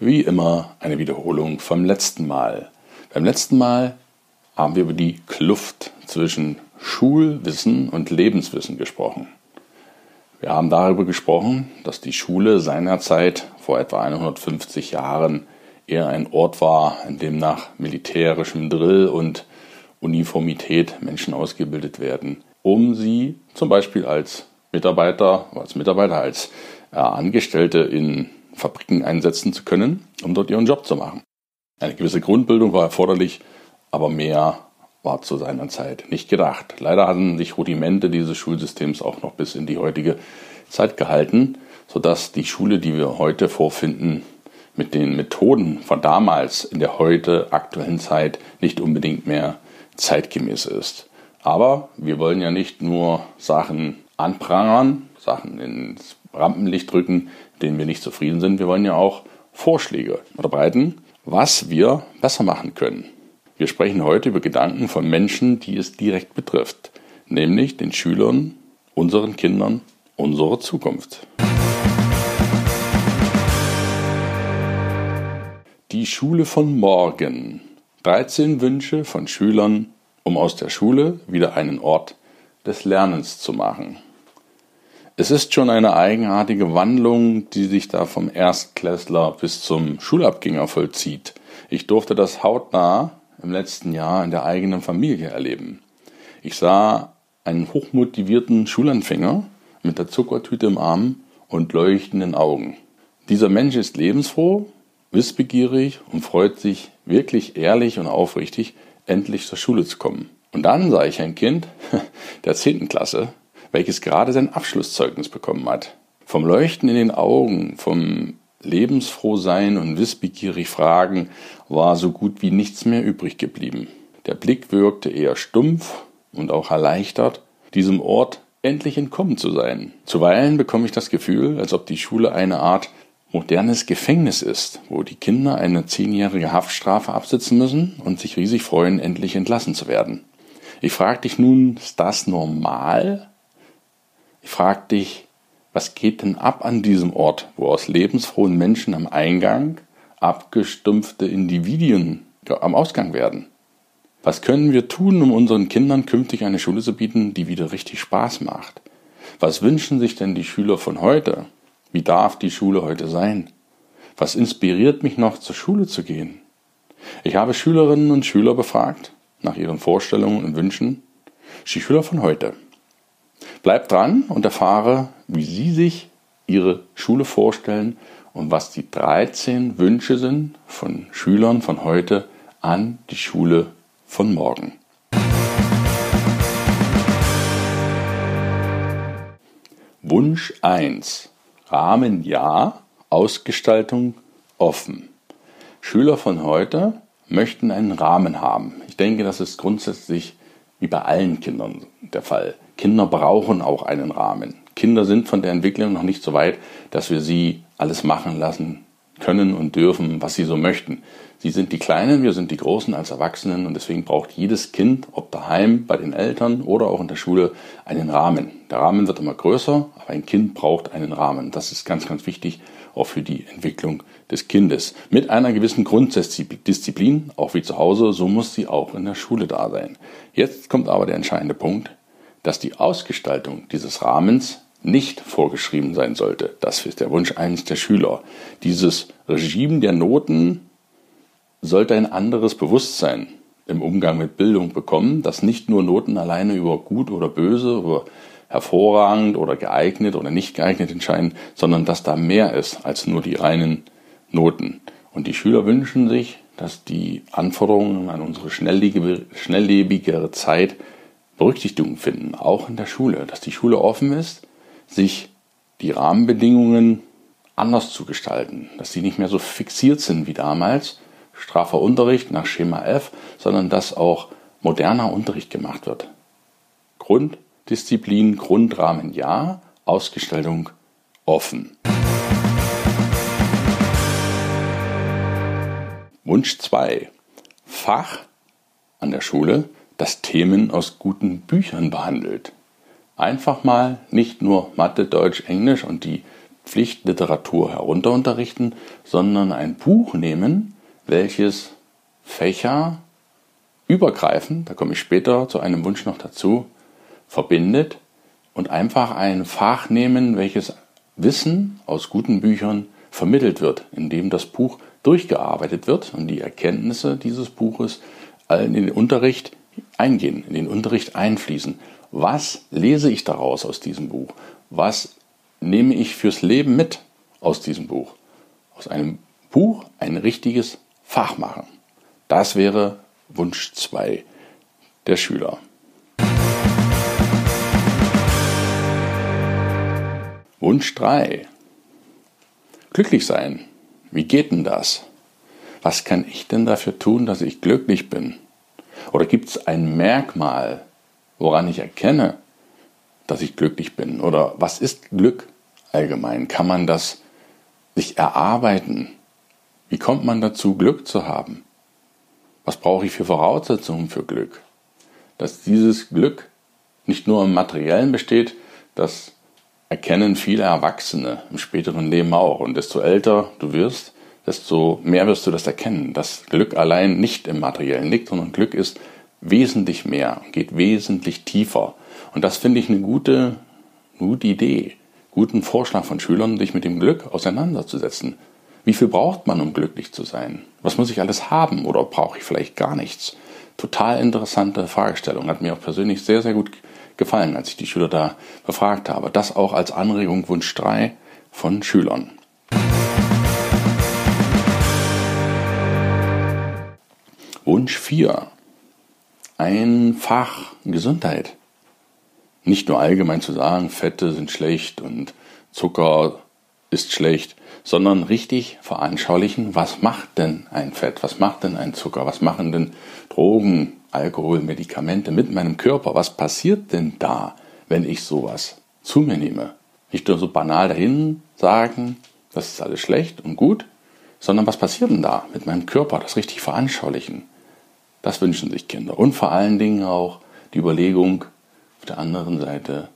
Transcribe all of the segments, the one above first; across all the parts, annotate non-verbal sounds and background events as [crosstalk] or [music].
wie immer eine Wiederholung vom letzten Mal. Beim letzten Mal haben wir über die Kluft zwischen Schulwissen und Lebenswissen gesprochen. Wir haben darüber gesprochen, dass die Schule seinerzeit vor etwa 150 Jahren eher ein Ort war, in dem nach militärischem Drill und Uniformität Menschen ausgebildet werden, um sie zum Beispiel als Mitarbeiter, als Mitarbeiter, als äh, Angestellte in Fabriken einsetzen zu können, um dort ihren Job zu machen. Eine gewisse Grundbildung war erforderlich, aber mehr war zu seiner Zeit nicht gedacht. Leider hatten sich Rudimente dieses Schulsystems auch noch bis in die heutige Zeit gehalten, sodass die Schule, die wir heute vorfinden, mit den Methoden von damals in der heute aktuellen Zeit nicht unbedingt mehr zeitgemäß ist. Aber wir wollen ja nicht nur Sachen anprangern, Sachen ins Rampenlicht drücken, denen wir nicht zufrieden sind. Wir wollen ja auch Vorschläge unterbreiten, was wir besser machen können. Wir sprechen heute über Gedanken von Menschen, die es direkt betrifft, nämlich den Schülern, unseren Kindern, unsere Zukunft. Die Schule von morgen. 13 Wünsche von Schülern, um aus der Schule wieder einen Ort des Lernens zu machen. Es ist schon eine eigenartige Wandlung, die sich da vom Erstklässler bis zum Schulabgänger vollzieht. Ich durfte das hautnah im letzten Jahr in der eigenen Familie erleben. Ich sah einen hochmotivierten Schulanfänger mit der Zuckertüte im Arm und leuchtenden Augen. Dieser Mensch ist lebensfroh, wissbegierig und freut sich wirklich ehrlich und aufrichtig, endlich zur Schule zu kommen. Und dann sah ich ein Kind [laughs] der 10. Klasse, welches gerade sein Abschlusszeugnis bekommen hat. Vom Leuchten in den Augen, vom lebensfroh sein und wissbegierig fragen war so gut wie nichts mehr übrig geblieben. Der Blick wirkte eher stumpf und auch erleichtert, diesem Ort endlich entkommen zu sein. Zuweilen bekomme ich das Gefühl, als ob die Schule eine Art modernes Gefängnis ist, wo die Kinder eine zehnjährige Haftstrafe absitzen müssen und sich riesig freuen, endlich entlassen zu werden. Ich frage dich nun, ist das normal? Ich frage dich, was geht denn ab an diesem Ort, wo aus lebensfrohen Menschen am Eingang abgestumpfte Individuen am Ausgang werden? Was können wir tun, um unseren Kindern künftig eine Schule zu bieten, die wieder richtig Spaß macht? Was wünschen sich denn die Schüler von heute? Wie darf die Schule heute sein? Was inspiriert mich noch, zur Schule zu gehen? Ich habe Schülerinnen und Schüler befragt nach ihren Vorstellungen und Wünschen. Die Schüler von heute. Bleib dran und erfahre, wie Sie sich Ihre Schule vorstellen und was die 13 Wünsche sind von Schülern von heute an die Schule von morgen. Wunsch 1. Rahmen ja, Ausgestaltung offen. Schüler von heute möchten einen Rahmen haben. Ich denke, das ist grundsätzlich wie bei allen Kindern der Fall. Kinder brauchen auch einen Rahmen. Kinder sind von der Entwicklung noch nicht so weit, dass wir sie alles machen lassen können und dürfen, was sie so möchten. Sie sind die Kleinen, wir sind die Großen als Erwachsenen und deswegen braucht jedes Kind, ob daheim, bei den Eltern oder auch in der Schule, einen Rahmen. Der Rahmen wird immer größer, aber ein Kind braucht einen Rahmen. Das ist ganz, ganz wichtig, auch für die Entwicklung des Kindes. Mit einer gewissen Grunddisziplin, auch wie zu Hause, so muss sie auch in der Schule da sein. Jetzt kommt aber der entscheidende Punkt dass die Ausgestaltung dieses Rahmens nicht vorgeschrieben sein sollte. Das ist der Wunsch eines der Schüler. Dieses Regime der Noten sollte ein anderes Bewusstsein im Umgang mit Bildung bekommen, dass nicht nur Noten alleine über gut oder böse, über hervorragend oder geeignet oder nicht geeignet entscheiden, sondern dass da mehr ist als nur die reinen Noten. Und die Schüler wünschen sich, dass die Anforderungen an unsere schnelllebigere Zeit Berücksichtigung finden, auch in der Schule, dass die Schule offen ist, sich die Rahmenbedingungen anders zu gestalten, dass sie nicht mehr so fixiert sind wie damals, straffer Unterricht nach Schema F, sondern dass auch moderner Unterricht gemacht wird. Grunddisziplin, Grundrahmen ja, Ausgestaltung offen. Wunsch 2. Fach an der Schule, das Themen aus guten Büchern behandelt. Einfach mal nicht nur Mathe, Deutsch, Englisch und die Pflichtliteratur herunterunterrichten, sondern ein Buch nehmen, welches Fächer übergreifend, da komme ich später zu einem Wunsch noch dazu, verbindet und einfach ein Fach nehmen, welches Wissen aus guten Büchern vermittelt wird, indem das Buch durchgearbeitet wird und die Erkenntnisse dieses Buches in den Unterricht eingehen, in den Unterricht einfließen. Was lese ich daraus aus diesem Buch? Was nehme ich fürs Leben mit aus diesem Buch? Aus einem Buch ein richtiges Fach machen. Das wäre Wunsch 2 der Schüler. Wunsch 3. Glücklich sein. Wie geht denn das? Was kann ich denn dafür tun, dass ich glücklich bin? Oder gibt es ein Merkmal, woran ich erkenne, dass ich glücklich bin? Oder was ist Glück allgemein? Kann man das sich erarbeiten? Wie kommt man dazu, Glück zu haben? Was brauche ich für Voraussetzungen für Glück? Dass dieses Glück nicht nur im Materiellen besteht, das erkennen viele Erwachsene im späteren Leben auch. Und desto älter du wirst, desto mehr wirst du das erkennen, dass Glück allein nicht im Materiellen liegt, sondern Glück ist wesentlich mehr, geht wesentlich tiefer. Und das finde ich eine gute, gute Idee, guten Vorschlag von Schülern, sich mit dem Glück auseinanderzusetzen. Wie viel braucht man, um glücklich zu sein? Was muss ich alles haben oder brauche ich vielleicht gar nichts? Total interessante Fragestellung. Hat mir auch persönlich sehr, sehr gut gefallen, als ich die Schüler da befragt habe. Das auch als Anregung Wunsch 3 von Schülern. Wunsch 4. Ein Fach Gesundheit. Nicht nur allgemein zu sagen, Fette sind schlecht und Zucker ist schlecht, sondern richtig veranschaulichen, was macht denn ein Fett, was macht denn ein Zucker, was machen denn Drogen, Alkohol, Medikamente mit meinem Körper, was passiert denn da, wenn ich sowas zu mir nehme? Nicht nur so banal dahin sagen, das ist alles schlecht und gut, sondern was passiert denn da mit meinem Körper, das richtig veranschaulichen. Das wünschen sich Kinder. Und vor allen Dingen auch die Überlegung auf der anderen Seite,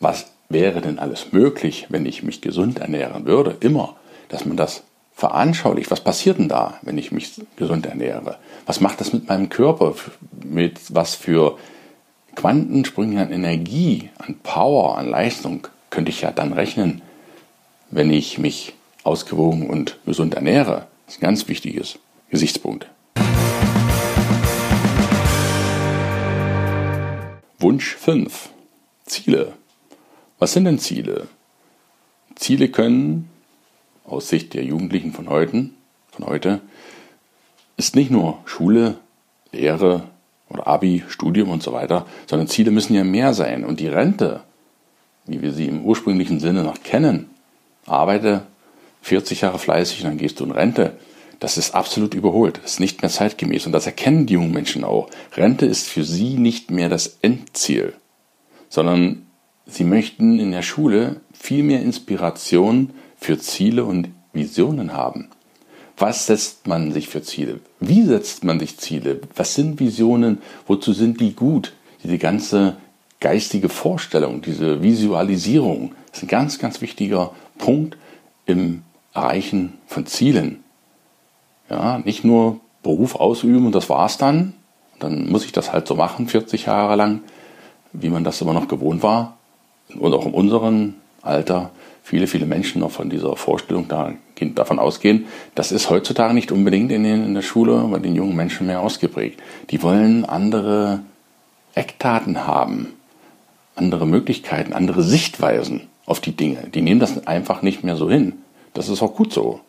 was wäre denn alles möglich, wenn ich mich gesund ernähren würde? Immer dass man das veranschaulicht. Was passiert denn da, wenn ich mich gesund ernähre? Was macht das mit meinem Körper? Mit was für Quantensprünge an Energie, an Power, an Leistung könnte ich ja dann rechnen, wenn ich mich ausgewogen und gesund ernähre? Das ist ein ganz wichtiges Gesichtspunkt. Wunsch 5. Ziele. Was sind denn Ziele? Ziele können aus Sicht der Jugendlichen von heute, von heute ist nicht nur Schule, Lehre oder Abi, Studium und so weiter, sondern Ziele müssen ja mehr sein. Und die Rente, wie wir sie im ursprünglichen Sinne noch kennen, arbeite 40 Jahre fleißig und dann gehst du in Rente. Das ist absolut überholt. Das ist nicht mehr zeitgemäß. Und das erkennen die jungen Menschen auch. Rente ist für sie nicht mehr das Endziel, sondern sie möchten in der Schule viel mehr Inspiration für Ziele und Visionen haben. Was setzt man sich für Ziele? Wie setzt man sich Ziele? Was sind Visionen? Wozu sind die gut? Diese ganze geistige Vorstellung, diese Visualisierung ist ein ganz, ganz wichtiger Punkt im Erreichen von Zielen. Ja, nicht nur Beruf ausüben und das war's dann. Dann muss ich das halt so machen, 40 Jahre lang, wie man das immer noch gewohnt war. Und auch in unserem Alter viele, viele Menschen noch von dieser Vorstellung da, davon ausgehen, das ist heutzutage nicht unbedingt in, den, in der Schule bei den jungen Menschen mehr ausgeprägt. Die wollen andere Eckdaten haben, andere Möglichkeiten, andere Sichtweisen auf die Dinge. Die nehmen das einfach nicht mehr so hin. Das ist auch gut so.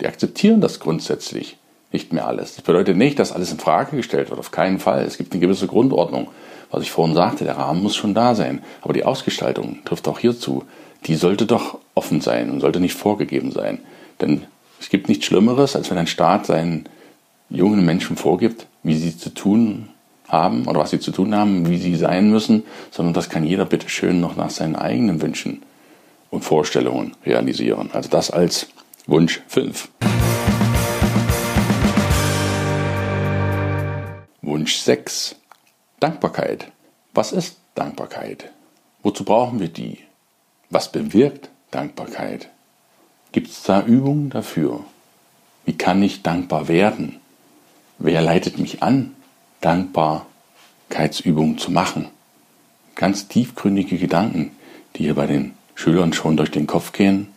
Die akzeptieren das grundsätzlich nicht mehr alles. Das bedeutet nicht, dass alles in Frage gestellt wird. Auf keinen Fall. Es gibt eine gewisse Grundordnung. Was ich vorhin sagte, der Rahmen muss schon da sein. Aber die Ausgestaltung trifft auch hierzu die sollte doch offen sein und sollte nicht vorgegeben sein. Denn es gibt nichts Schlimmeres, als wenn ein Staat seinen jungen Menschen vorgibt, wie sie zu tun haben oder was sie zu tun haben, wie sie sein müssen, sondern das kann jeder bitte schön noch nach seinen eigenen Wünschen und Vorstellungen realisieren. Also das als Wunsch 5. Wunsch 6. Dankbarkeit. Was ist Dankbarkeit? Wozu brauchen wir die? Was bewirkt Dankbarkeit? Gibt es da Übungen dafür? Wie kann ich dankbar werden? Wer leitet mich an, Dankbarkeitsübungen zu machen? Ganz tiefgründige Gedanken, die hier bei den Schülern schon durch den Kopf gehen,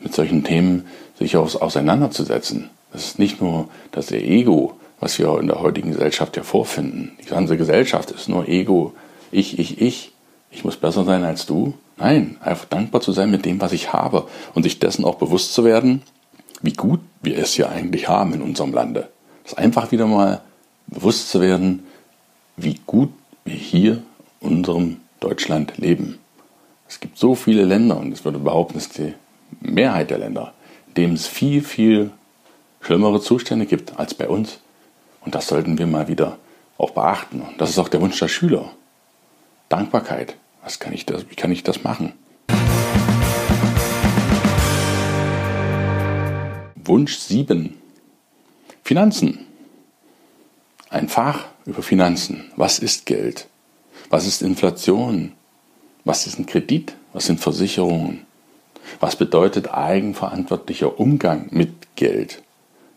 mit solchen Themen sich auseinanderzusetzen. Das ist nicht nur das Ego, was wir in der heutigen Gesellschaft ja vorfinden. Die ganze Gesellschaft ist nur Ego, ich, ich, ich. Ich muss besser sein als du. Nein, einfach dankbar zu sein mit dem, was ich habe und sich dessen auch bewusst zu werden, wie gut wir es hier eigentlich haben in unserem Lande. Das einfach wieder mal bewusst zu werden, wie gut wir hier in unserem Deutschland leben. Es gibt so viele Länder, und ich würde behaupten, es ist die Mehrheit der Länder, in denen es viel, viel schlimmere Zustände gibt als bei uns. Und das sollten wir mal wieder auch beachten. Und das ist auch der Wunsch der Schüler. Dankbarkeit. Was kann ich das, wie kann ich das machen? Wunsch 7. Finanzen. Ein Fach über Finanzen. Was ist Geld? Was ist Inflation? Was ist ein Kredit? Was sind Versicherungen? Was bedeutet eigenverantwortlicher Umgang mit Geld?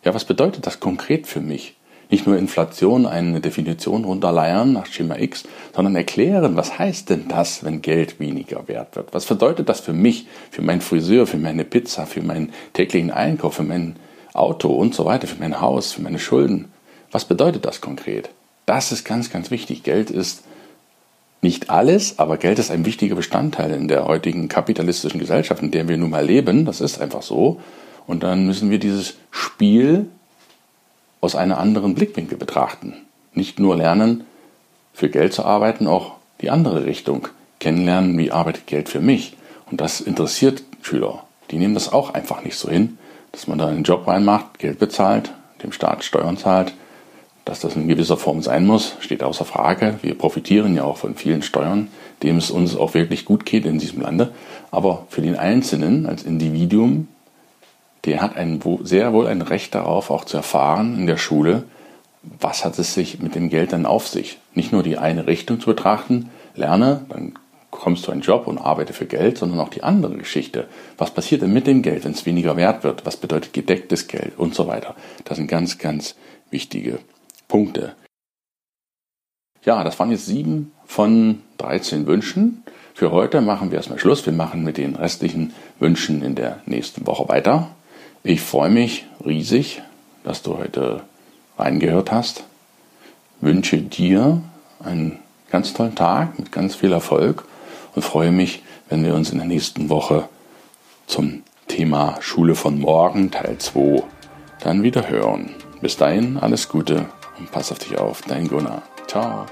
Ja, was bedeutet das konkret für mich? Nicht nur Inflation eine Definition runterleiern nach Schema X, sondern erklären, was heißt denn das, wenn Geld weniger wert wird? Was bedeutet das für mich, für meinen Friseur, für meine Pizza, für meinen täglichen Einkauf, für mein Auto und so weiter, für mein Haus, für meine Schulden? Was bedeutet das konkret? Das ist ganz, ganz wichtig. Geld ist nicht alles, aber Geld ist ein wichtiger Bestandteil in der heutigen kapitalistischen Gesellschaft, in der wir nun mal leben. Das ist einfach so. Und dann müssen wir dieses Spiel aus einem anderen Blickwinkel betrachten. Nicht nur lernen, für Geld zu arbeiten, auch die andere Richtung kennenlernen, wie arbeitet Geld für mich. Und das interessiert Schüler. Die nehmen das auch einfach nicht so hin, dass man da einen Job reinmacht, Geld bezahlt, dem Staat Steuern zahlt. Dass das in gewisser Form sein muss, steht außer Frage. Wir profitieren ja auch von vielen Steuern, dem es uns auch wirklich gut geht in diesem Lande. Aber für den Einzelnen als Individuum der hat ein, sehr wohl ein Recht darauf, auch zu erfahren in der Schule, was hat es sich mit dem Geld dann auf sich. Nicht nur die eine Richtung zu betrachten, lerne, dann kommst du einen Job und arbeite für Geld, sondern auch die andere Geschichte. Was passiert denn mit dem Geld, wenn es weniger wert wird? Was bedeutet gedecktes Geld und so weiter? Das sind ganz, ganz wichtige Punkte. Ja, das waren jetzt sieben von 13 Wünschen. Für heute machen wir erstmal Schluss. Wir machen mit den restlichen Wünschen in der nächsten Woche weiter. Ich freue mich riesig, dass du heute reingehört hast. Wünsche dir einen ganz tollen Tag mit ganz viel Erfolg und freue mich, wenn wir uns in der nächsten Woche zum Thema Schule von morgen Teil 2 dann wieder hören. Bis dahin alles Gute und pass auf dich auf, dein Gunnar. Ciao.